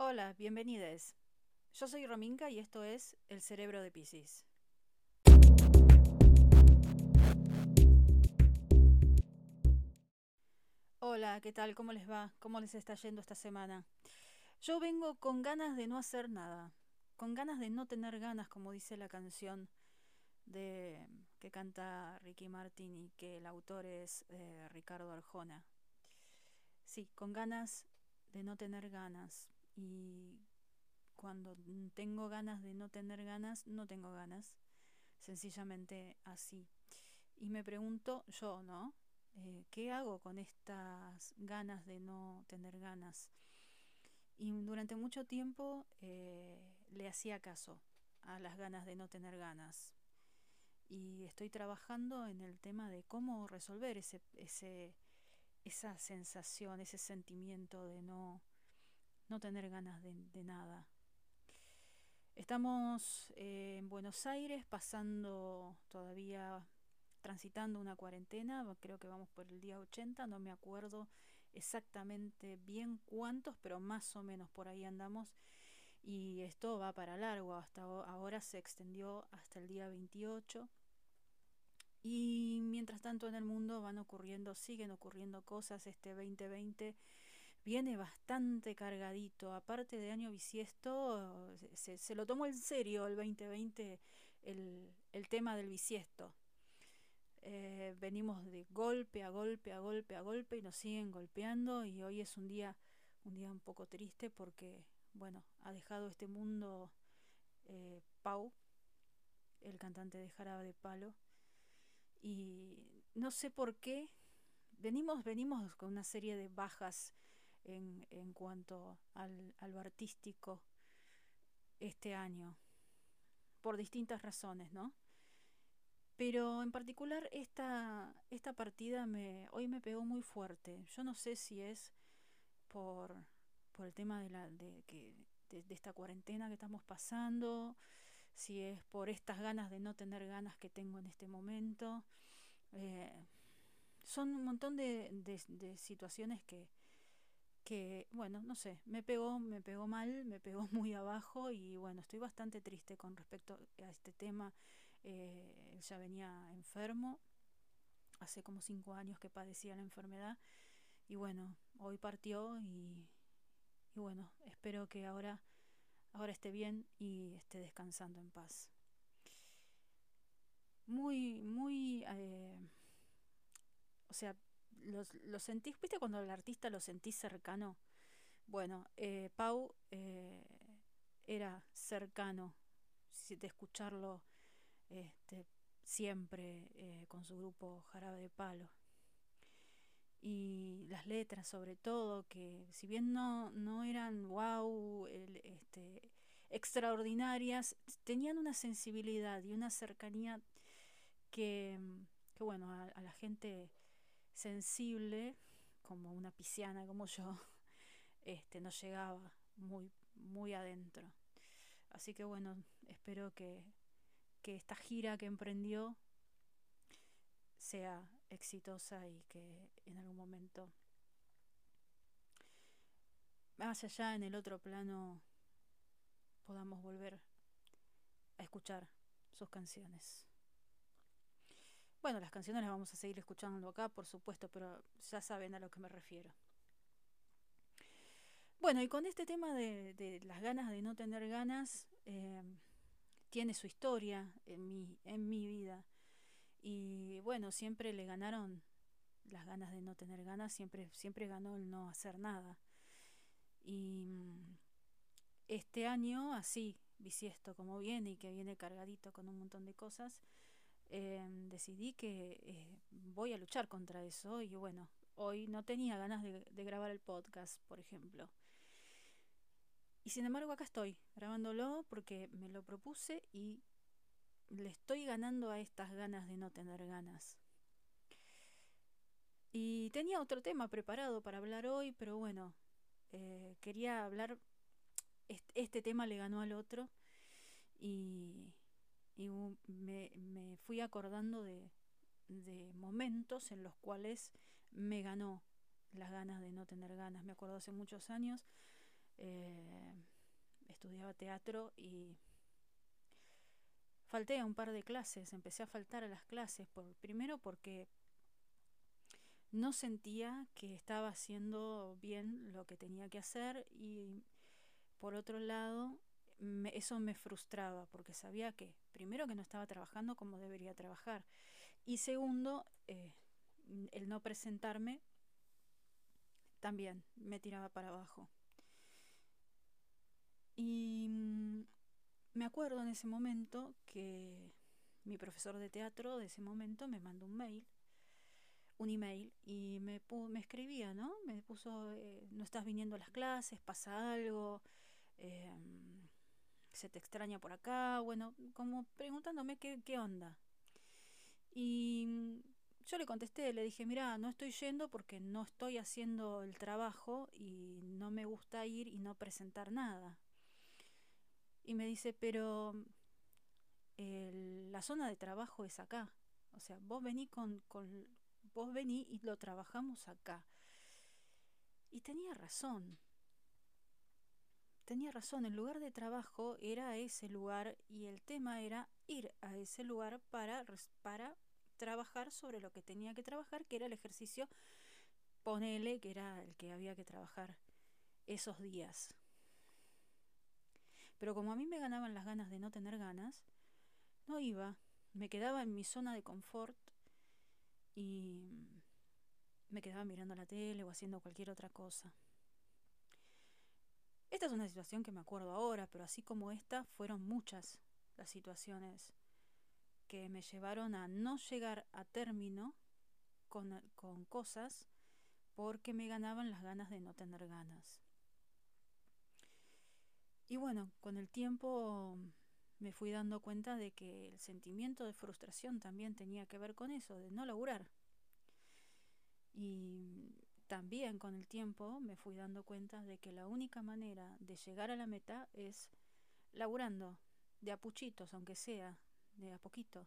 Hola, bienvenidos. Yo soy Rominka y esto es El Cerebro de Piscis. Hola, ¿qué tal? ¿Cómo les va? ¿Cómo les está yendo esta semana? Yo vengo con ganas de no hacer nada, con ganas de no tener ganas, como dice la canción de que canta Ricky Martin y que el autor es eh, Ricardo Arjona. Sí, con ganas de no tener ganas y cuando tengo ganas de no tener ganas, no tengo ganas, sencillamente así. Y me pregunto yo, ¿no? Eh, ¿Qué hago con estas ganas de no tener ganas? Y durante mucho tiempo eh, le hacía caso a las ganas de no tener ganas y estoy trabajando en el tema de cómo resolver ese, ese, esa sensación, ese sentimiento de no, no tener ganas de, nada. Estamos eh, en Buenos Aires pasando todavía, transitando una cuarentena, creo que vamos por el día 80, no me acuerdo exactamente bien cuántos, pero más o menos por ahí andamos. Y esto va para largo, hasta ahora se extendió hasta el día 28 y mientras tanto en el mundo van ocurriendo, siguen ocurriendo cosas. Este 2020 viene bastante cargadito. Aparte de año bisiesto, se, se lo tomó en serio el 2020 el, el tema del bisiesto. Eh, venimos de golpe a golpe a golpe a golpe y nos siguen golpeando y hoy es un día un día un poco triste porque bueno ha dejado este mundo eh, Pau el cantante de Jarabe de Palo y no sé por qué venimos venimos con una serie de bajas en, cuanto al, a lo artístico este año por distintas razones no pero en particular esta esta partida me hoy me pegó muy fuerte yo no sé si es por por el tema de la de que de, esta cuarentena que estamos pasando si es por estas ganas de no tener ganas que tengo en este momento. Eh, son un montón de, de, situaciones que, que, bueno, no sé, me pegó, me pegó mal, me pegó muy abajo y bueno, estoy bastante triste con respecto a este tema. Eh, él ya venía enfermo, hace como cinco años que padecía la enfermedad y bueno, hoy partió y, y bueno, espero que ahora ahora esté bien y esté descansando en paz. Muy, muy, eh, o sea, los, lo sentís, ¿viste cuando el artista lo sentís cercano? Bueno, eh, Pau eh, era cercano de escucharlo este, siempre eh, con su grupo Jarabe de Palo y las letras sobre todo que si bien no, no eran wow este, extraordinarias tenían una sensibilidad y una cercanía que, que bueno a, la gente sensible como una pisciana como yo este nos llegaba muy muy adentro así que bueno espero que, que esta gira que emprendió sea exitosa y que en algún momento más allá en el otro plano podamos volver a escuchar sus canciones. Bueno, las canciones las vamos a seguir escuchando acá, por supuesto, pero ya saben a lo que me refiero. Bueno, y con este tema de, las ganas de no tener ganas, eh, tiene su historia en mi, en mi vida. Y bueno, siempre le ganaron las ganas de no tener ganas, siempre, siempre ganó el no hacer nada. Y mm, este año, así, bisiesto como viene y que viene cargadito con un montón de cosas, eh, decidí que eh, voy a luchar contra eso y bueno, hoy no tenía ganas de, de grabar el podcast, por ejemplo. Y sin embargo acá estoy, grabándolo porque me lo propuse y le estoy ganando a estas ganas de no tener ganas. Y tenía otro tema preparado para hablar hoy, pero bueno, eh, quería hablar, este, este, tema le ganó al otro y, y me, me, fui acordando de, de momentos en los cuales me ganó las ganas de no tener ganas. Me acuerdo hace muchos años eh, estudiaba teatro y falté a un par de clases, empecé a faltar a las clases, por, primero porque no sentía que estaba haciendo bien lo que tenía que hacer y por otro lado me, eso me frustraba porque sabía que primero que no estaba trabajando como debería trabajar y segundo eh, el no presentarme también me tiraba para abajo y mm, me acuerdo en ese momento que mi profesor de teatro de ese momento me mandó un mail un email y me, me escribía, ¿no? Me puso, eh, no estás viniendo a las clases, pasa algo, eh, se te extraña por acá, bueno, como preguntándome qué, qué onda. Y yo le contesté, le dije, mira, no estoy yendo porque no estoy haciendo el trabajo y no me gusta ir y no presentar nada. Y me dice, pero la zona de trabajo es acá. O sea, vos venís con, con, vos vení y lo trabajamos acá. Y tenía razón. Tenía razón, el lugar de trabajo era ese lugar y el tema era ir a ese lugar para, para trabajar sobre lo que tenía que trabajar, que era el ejercicio, ponele, que era el que había que trabajar esos días. Pero como a mí me ganaban las ganas de no tener ganas, no iba, me quedaba en mi zona de confort y me quedaba mirando la tele o haciendo cualquier otra cosa. Esta es una situación que me acuerdo ahora, pero así como esta, fueron muchas las situaciones que me llevaron a no llegar a término con, con cosas porque me ganaban las ganas de no tener ganas. Y bueno, con el tiempo me fui dando cuenta de que el sentimiento de frustración también tenía que ver con eso, de no laburar. Y también con el tiempo me fui dando cuenta de que la única manera de llegar a la meta es laburando, de a puchitos, aunque sea, de a poquito.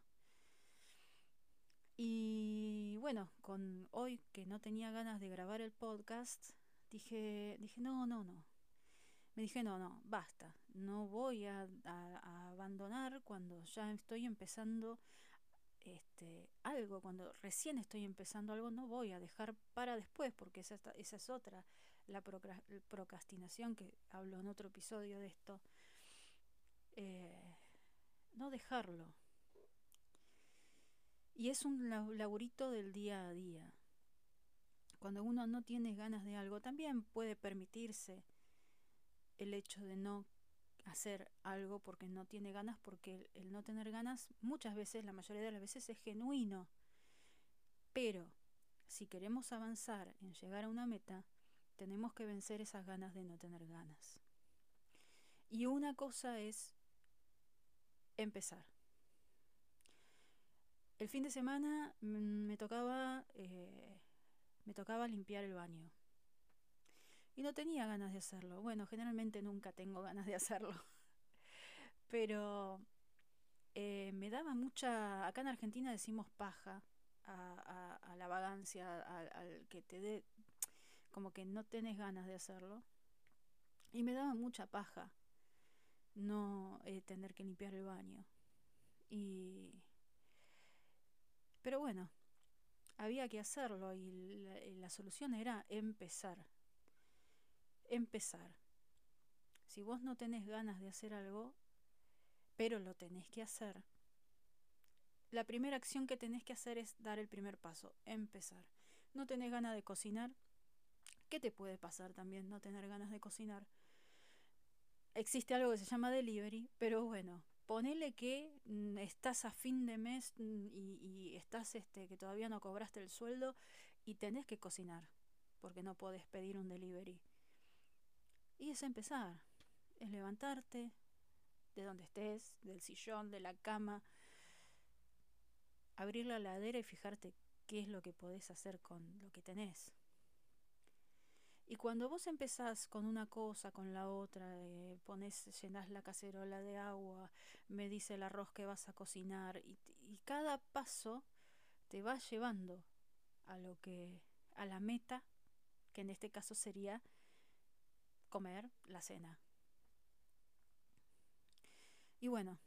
Y bueno, con hoy que no tenía ganas de grabar el podcast, dije, dije, no, no, no, me dije, no, no, basta, no voy a, abandonar cuando ya estoy empezando este, algo, cuando recién estoy empezando algo, no voy a dejar para después, porque esa, es otra, la procrastinación que hablo en otro episodio de esto. Eh, no dejarlo. Y es un laburito del día a día. Cuando uno no tiene ganas de algo, también puede permitirse el hecho de no hacer algo porque no tiene ganas, porque el, no tener ganas muchas veces, la mayoría de las veces es genuino. Pero si queremos avanzar en llegar a una meta, tenemos que vencer esas ganas de no tener ganas. Y una cosa es empezar. El fin de semana mm, me tocaba, eh, me tocaba limpiar el baño y no tenía ganas de hacerlo. Bueno, generalmente nunca tengo ganas de hacerlo. Pero eh, me daba mucha... Acá en Argentina decimos paja a, la vagancia, al que te dé... como que no tenés ganas de hacerlo. Y me daba mucha paja no eh, tener que limpiar el baño. Y... Pero bueno, había que hacerlo y la solución era empezar empezar. Si vos no tenés ganas de hacer algo, pero lo tenés que hacer, la primera acción que tenés que hacer es dar el primer paso, empezar. No tenés ganas de cocinar, ¿qué te puede pasar también no tener ganas de cocinar? Existe algo que se llama delivery, pero bueno, ponele que mm, estás a fin de mes mm, y, estás este que todavía no cobraste el sueldo y tenés que cocinar, porque no podés pedir un delivery. Y es empezar, es levantarte de donde estés, del sillón, de la cama, abrir la ladera y fijarte qué es lo que podés hacer con lo que tenés. Y cuando vos empezás con una cosa, con la otra, eh, pones, llenás la cacerola de agua, me dice el arroz que vas a cocinar, y, y cada paso te va llevando a lo que, a la meta, que en este caso sería comer la cena. Y bueno,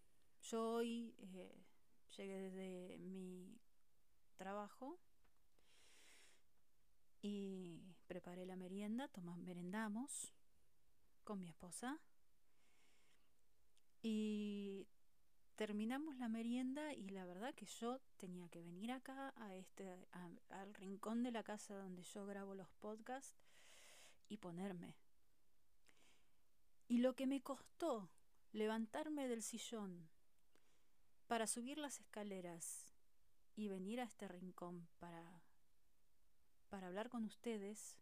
yo hoy eh, llegué desde mi trabajo y preparé la merienda, tomamos, merendamos con mi esposa y terminamos la merienda y la verdad que yo tenía que venir acá a este al rincón de la casa donde yo grabo los podcasts y ponerme. Y lo que me costó levantarme del sillón para subir las escaleras y venir a este rincón para para hablar con ustedes,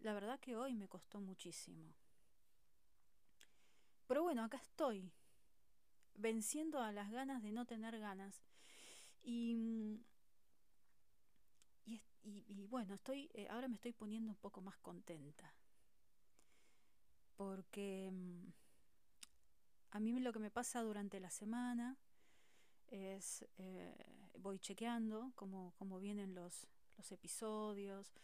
la verdad que hoy me costó muchísimo. Pero bueno, acá estoy, venciendo a las ganas de no tener ganas. Y, y, bueno, estoy, eh, ahora me estoy poniendo un poco más contenta. Porque mm, a mí lo que me pasa durante la semana es, eh, voy chequeando cómo, cómo vienen los, los episodios.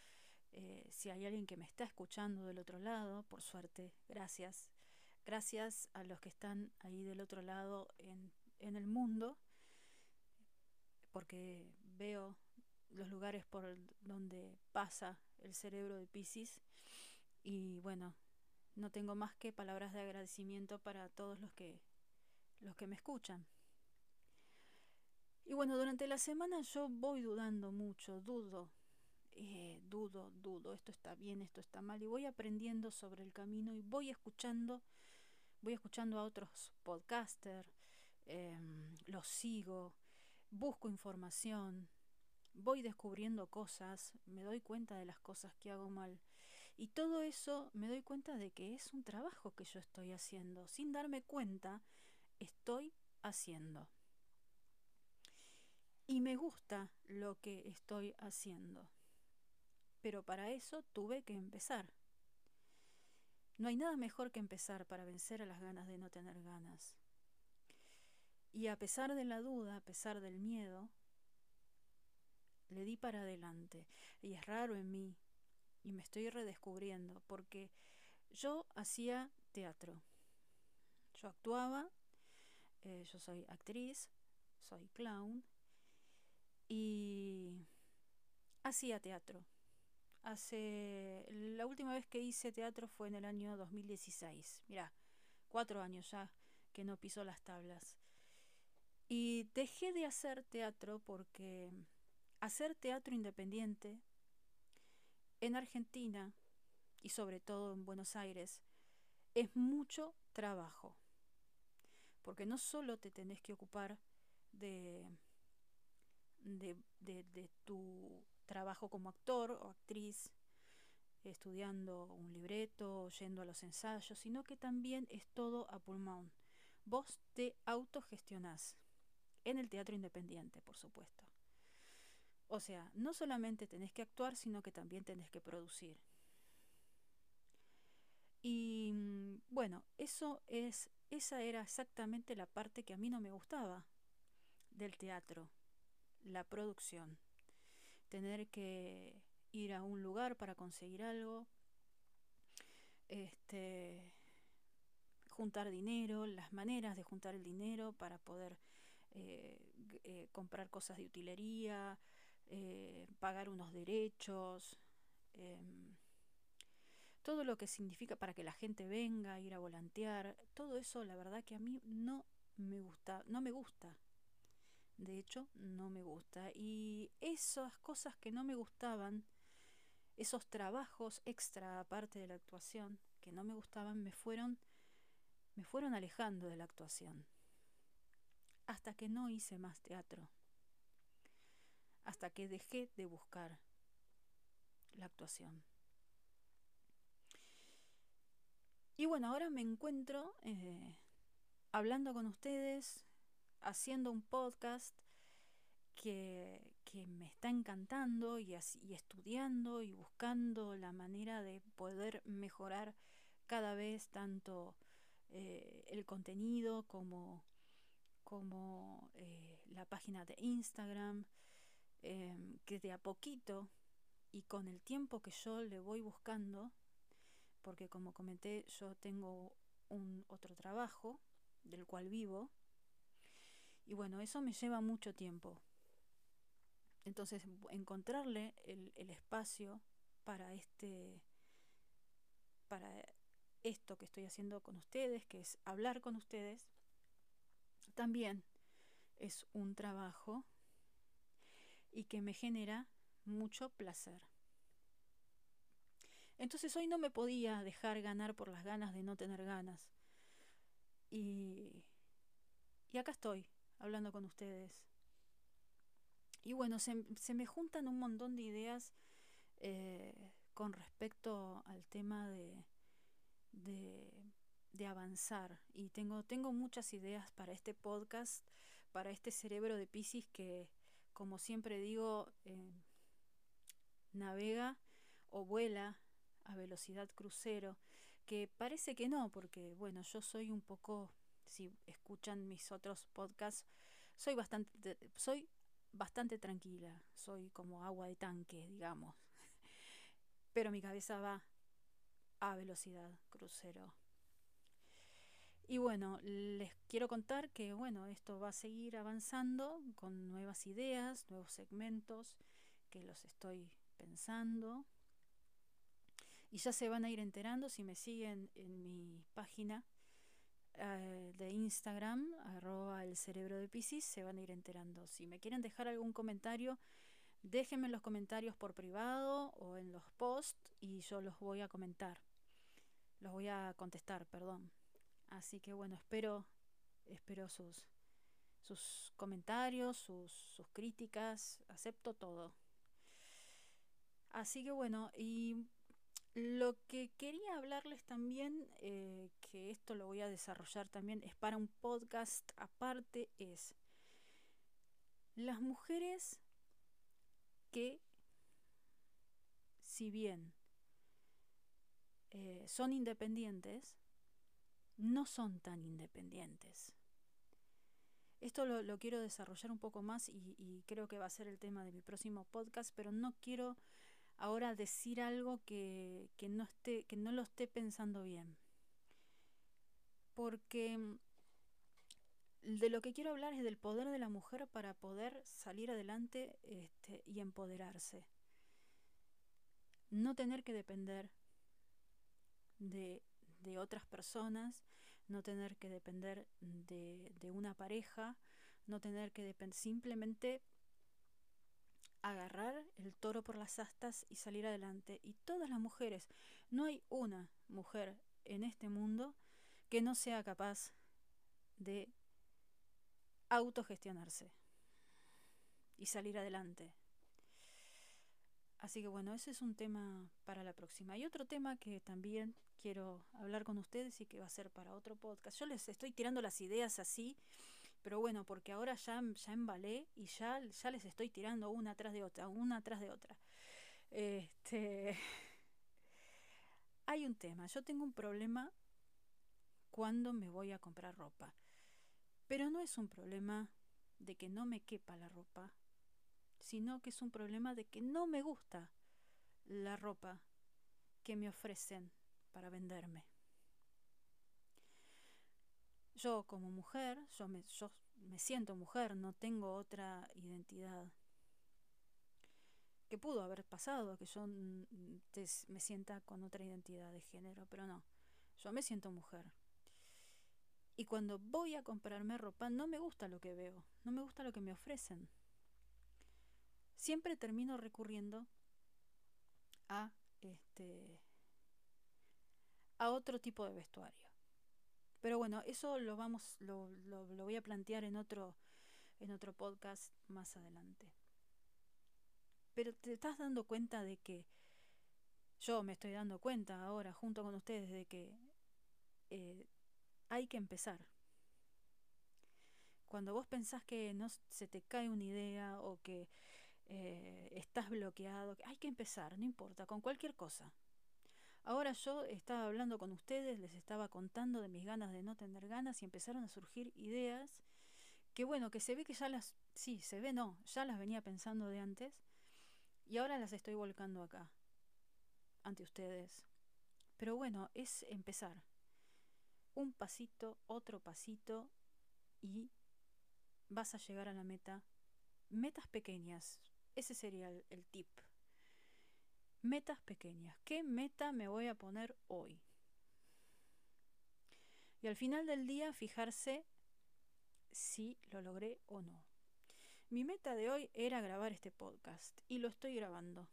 Eh, si hay alguien que me está escuchando del otro lado, por suerte, gracias. Gracias a los que están ahí del otro lado en, en el mundo, porque veo los lugares por donde pasa el cerebro de Pisces y bueno, no tengo más que palabras de agradecimiento para todos los que los que me escuchan. Y bueno, durante la semana yo voy dudando mucho, dudo, eh, dudo, dudo, esto está bien, esto está mal, y voy aprendiendo sobre el camino y voy escuchando, voy escuchando a otros podcasters, em, los sigo, busco información, voy descubriendo cosas, me doy cuenta de las cosas que hago mal. Y todo eso me doy cuenta de que es un trabajo que yo estoy haciendo. Sin darme cuenta, estoy haciendo y me gusta lo que estoy haciendo. Pero para eso tuve que empezar. No hay nada mejor que empezar para vencer a las ganas de no tener ganas. Y a pesar de la duda, a pesar del miedo, le di para adelante. Y es raro en mí. Y me estoy redescubriendo porque yo hacía teatro. Yo actuaba, eh, yo soy actriz, soy clown, y hacía teatro. Hace la última vez que hice teatro fue en el año 2016. Mirá, cuatro años ya que no piso las tablas. Y dejé de hacer teatro porque hacer teatro independiente en Argentina y sobre todo en Buenos Aires es mucho trabajo. Porque no solo te tenés que ocupar de de, tu trabajo como actor o actriz, estudiando un libreto, yendo a los ensayos, sino que también es todo a pulmón. Vos te autogestionás en el teatro independiente, por supuesto. O sea, no solamente tenés que actuar, sino que también tenés que producir. Y mm, bueno, eso es esa era exactamente la parte que a mí no me gustaba del teatro la producción. Tener que ir a un lugar para conseguir algo, este, juntar dinero, las maneras de juntar el dinero para poder eh, eh, comprar cosas de utilería, eh, pagar unos derechos, em, todo lo que significa para que la gente venga, ir a volantear, todo eso la verdad que a mí no me gusta, no me gusta de hecho, no me gusta. Y esas cosas que no me gustaban, esos trabajos extra aparte de la actuación que no me gustaban, me fueron, me fueron alejando de la actuación. Hasta que no hice más teatro. Hasta que dejé de buscar la actuación. Y bueno, ahora me encuentro eh, hablando con ustedes, haciendo un podcast que, me está encantando y, y estudiando y buscando la manera de poder mejorar cada vez tanto eh, el contenido como, como eh, la página de Instagram, em, que de a poquito y con el tiempo que yo le voy buscando, porque como comenté, yo tengo un otro trabajo del cual vivo, y bueno, eso me lleva mucho tiempo. Entonces, encontrarle el, el espacio para este para esto que estoy haciendo con ustedes, que es hablar con ustedes, también es un trabajo y que me genera mucho placer. Entonces hoy no me podía dejar ganar por las ganas de no tener ganas. Y, y acá estoy, hablando con ustedes. Y bueno, se, se me juntan un montón de ideas eh, con respecto al tema de, de, avanzar. Y tengo, tengo muchas ideas para este podcast, para este cerebro de Pisces que, como siempre digo, eh, navega o vuela a velocidad crucero, que parece que no, porque bueno, yo soy un poco, si escuchan mis otros podcasts, soy bastante, soy bastante tranquila, soy como agua de tanque, digamos, pero mi cabeza va a velocidad crucero. Y bueno, les quiero contar que bueno, esto va a seguir avanzando con nuevas ideas, nuevos segmentos que los estoy pensando. Y ya se van a ir enterando si me siguen en mi página uh, de Instagram, arroba el cerebro de Pisces, se van a ir enterando. Si me quieren dejar algún comentario, déjenme en los comentarios por privado o en los posts y yo los voy a comentar. Los voy a contestar, perdón. Así que bueno, espero, espero sus, sus comentarios, sus, sus críticas, acepto todo. Así que bueno, y lo que quería hablarles también, eh, que esto lo voy a desarrollar también, es para un podcast aparte, es las mujeres que, si bien eh, son independientes, no son tan independientes. Esto lo, quiero desarrollar un poco más y, y creo que va a ser el tema de mi próximo podcast, pero no quiero ahora decir algo que, que, no esté, que no lo esté pensando bien. Porque mm, de lo que quiero hablar es del poder de la mujer para poder salir adelante este, y empoderarse. No tener que depender de, de otras personas, no tener que depender de, de una pareja, no tener que depender, simplemente agarrar el toro por las astas y salir adelante. Y todas las mujeres, no hay una mujer en este mundo que no sea capaz de autogestionarse y salir adelante. Así que bueno, ese es un tema para la próxima. Y otro tema que también quiero hablar con ustedes y que va a ser para otro podcast. Yo les estoy tirando las ideas así pero bueno, porque ahora ya, ya embalé y ya, ya les estoy tirando una atrás de otra, una atrás de otra. Este, hay un tema, yo tengo un problema cuando me voy a comprar ropa. Pero no es un problema de que no me quepa la ropa, sino que es un problema de que no me gusta la ropa que me ofrecen para venderme. Yo como mujer, yo me, yo me siento mujer, no tengo otra identidad. Que pudo haber pasado, que yo me sienta con otra identidad de género, pero no, yo me siento mujer. Y cuando voy a comprarme ropa no me gusta lo que veo, no me gusta lo que me ofrecen. Siempre termino recurriendo a este a otro tipo de vestuario. Pero bueno, eso lo vamos, lo, lo, voy a plantear en otro, en otro podcast más adelante. Pero te estás dando cuenta de que yo me estoy dando cuenta ahora junto con ustedes de que eh, hay que empezar. Cuando vos pensás que no se te cae una idea o que eh, estás bloqueado, hay que empezar, no importa, con cualquier cosa. Ahora yo estaba hablando con ustedes, les estaba contando de mis ganas de no tener ganas y empezaron a surgir ideas que bueno, que se ve que ya las, sí, se ve no, ya las venía pensando de antes y ahora las estoy volcando acá, ante ustedes, Pero bueno, es empezar. Un pasito, otro pasito y vas a llegar a la meta. Metas pequeñas. Ese sería el, tip. Metas pequeñas. ¿Qué meta me voy a poner hoy? Y al final del día fijarse si lo logré o no. Mi meta de hoy era grabar este podcast y lo estoy grabando.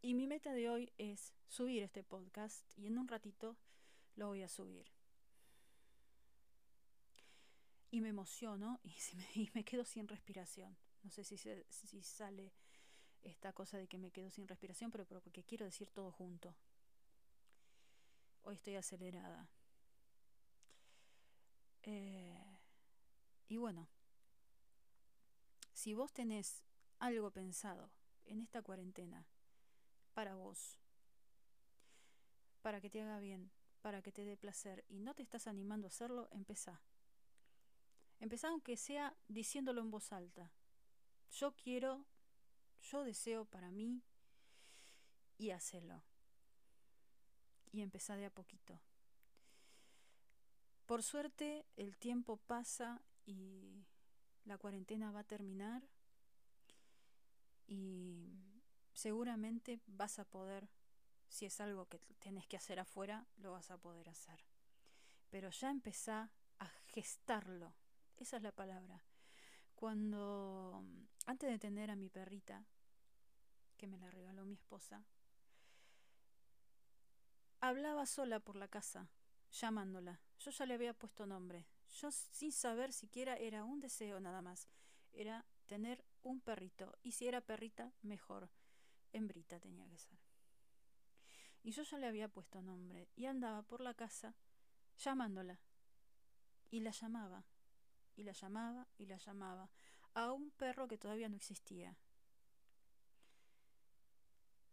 Y mi meta de hoy es subir este podcast y en un ratito lo voy a subir. Y me emociono y me quedo sin respiración. No sé si, se, si sale esta cosa de que me quedo sin respiración, pero, pero porque quiero decir todo junto. Hoy estoy acelerada. Eh, y bueno, si vos tenés algo pensado en esta cuarentena para vos, para que te haga bien, para que te dé placer y no te estás animando a hacerlo, empezá. Empezá aunque sea diciéndolo en voz alta. Yo quiero yo deseo para mí y hacelo. Y empezá de a poquito. Por suerte el tiempo pasa y la cuarentena va a terminar y seguramente vas a poder, si es algo que tienes que hacer afuera, lo vas a poder hacer. Pero ya empezá a gestarlo. Esa es la palabra. Cuando, antes de tener a mi perrita, que me la regaló mi esposa, hablaba sola por la casa, llamándola. Yo ya le había puesto nombre. Yo sin saber siquiera era un deseo nada más. Era tener un perrito. Y si era perrita, mejor. Hembrita tenía que ser. Y yo ya le había puesto nombre. Y andaba por la casa llamándola. Y la llamaba. Y la llamaba y la llamaba. A un perro que todavía no existía.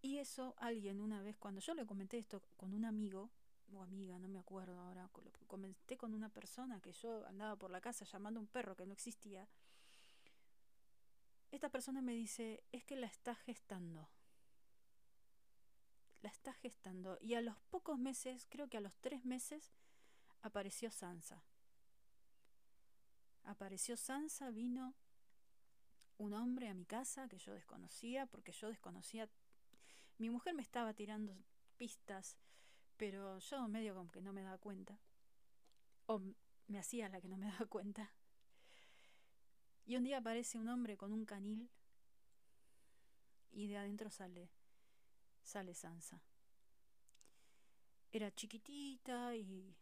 Y eso alguien una vez, cuando yo le comenté esto con un amigo, o amiga, no me acuerdo ahora, comenté con una persona que yo andaba por la casa llamando a un perro que no existía, esta persona me dice, es que la está gestando. La está gestando. Y a los pocos meses, creo que a los tres meses, apareció Sansa. Apareció Sansa, vino un hombre a mi casa que yo desconocía, porque yo desconocía mi mujer me estaba tirando pistas, pero yo medio como que no me daba cuenta. O me hacía la que no me daba cuenta. Y un día aparece un hombre con un canil y de adentro sale sale Sansa. Era chiquitita y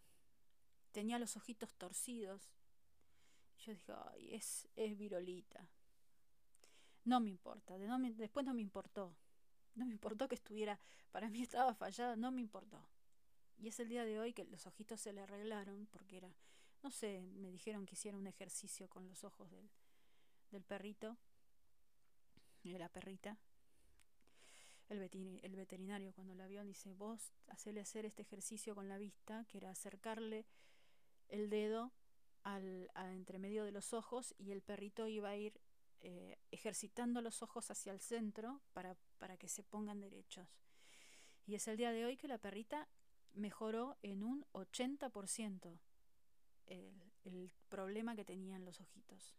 tenía los ojitos torcidos. Yo dije, ay, es, es virolita. No me importa, después no me importó. No me importó que estuviera, para mí estaba fallada, no me importó. Y es el día de hoy que los ojitos se le arreglaron porque era, no sé, me dijeron que hiciera un ejercicio con los ojos del, del perrito, de la perrita. El, el veterinario cuando la vio dice, vos hacele hacer este ejercicio con la vista, que era acercarle el dedo al, al entremedio de los ojos y el perrito iba a ir eh, ejercitando los ojos hacia el centro para, para que se pongan derechos. Y es el día de hoy que la perrita mejoró en un 80% el, el problema que tenían los ojitos.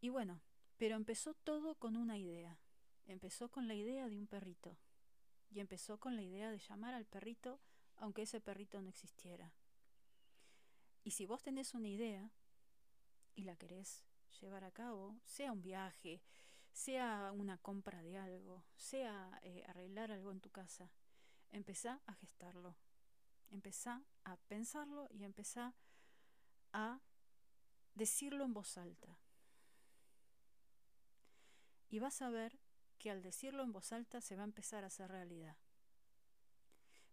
Y bueno, pero empezó todo con una idea. Empezó con la idea de un perrito. Y empezó con la idea de llamar al perrito aunque ese perrito no existiera. Y si vos tenés una idea y la querés llevar a cabo, sea un viaje, sea una compra de algo, sea eh, arreglar algo en tu casa, empezá a gestarlo, empezá a pensarlo y empezá a decirlo en voz alta. Y vas a ver que al decirlo en voz alta se va a empezar a hacer realidad.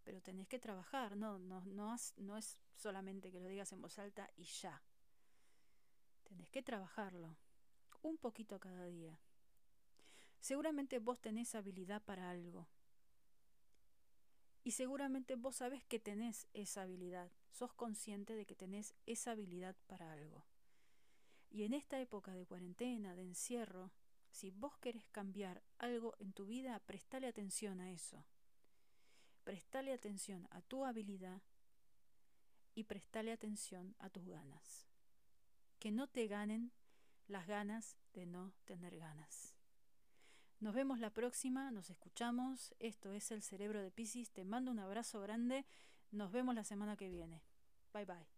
Pero tenés que trabajar, no, no, no, no es solamente que lo digas en voz alta y ya. Tenés que trabajarlo, un poquito cada día. Seguramente vos tenés habilidad para algo. Y seguramente vos sabés que tenés esa habilidad, sos consciente de que tenés esa habilidad para algo. Y en esta época de cuarentena, de encierro, Si vos querés cambiar algo en tu vida, prestale atención a eso. Prestale atención a tu habilidad y prestale atención a tus ganas. Que no te ganen las ganas de no tener ganas. Nos vemos la próxima, nos escuchamos. Esto es el cerebro de Pisces. Te mando un abrazo grande. Nos vemos la semana que viene. Bye bye.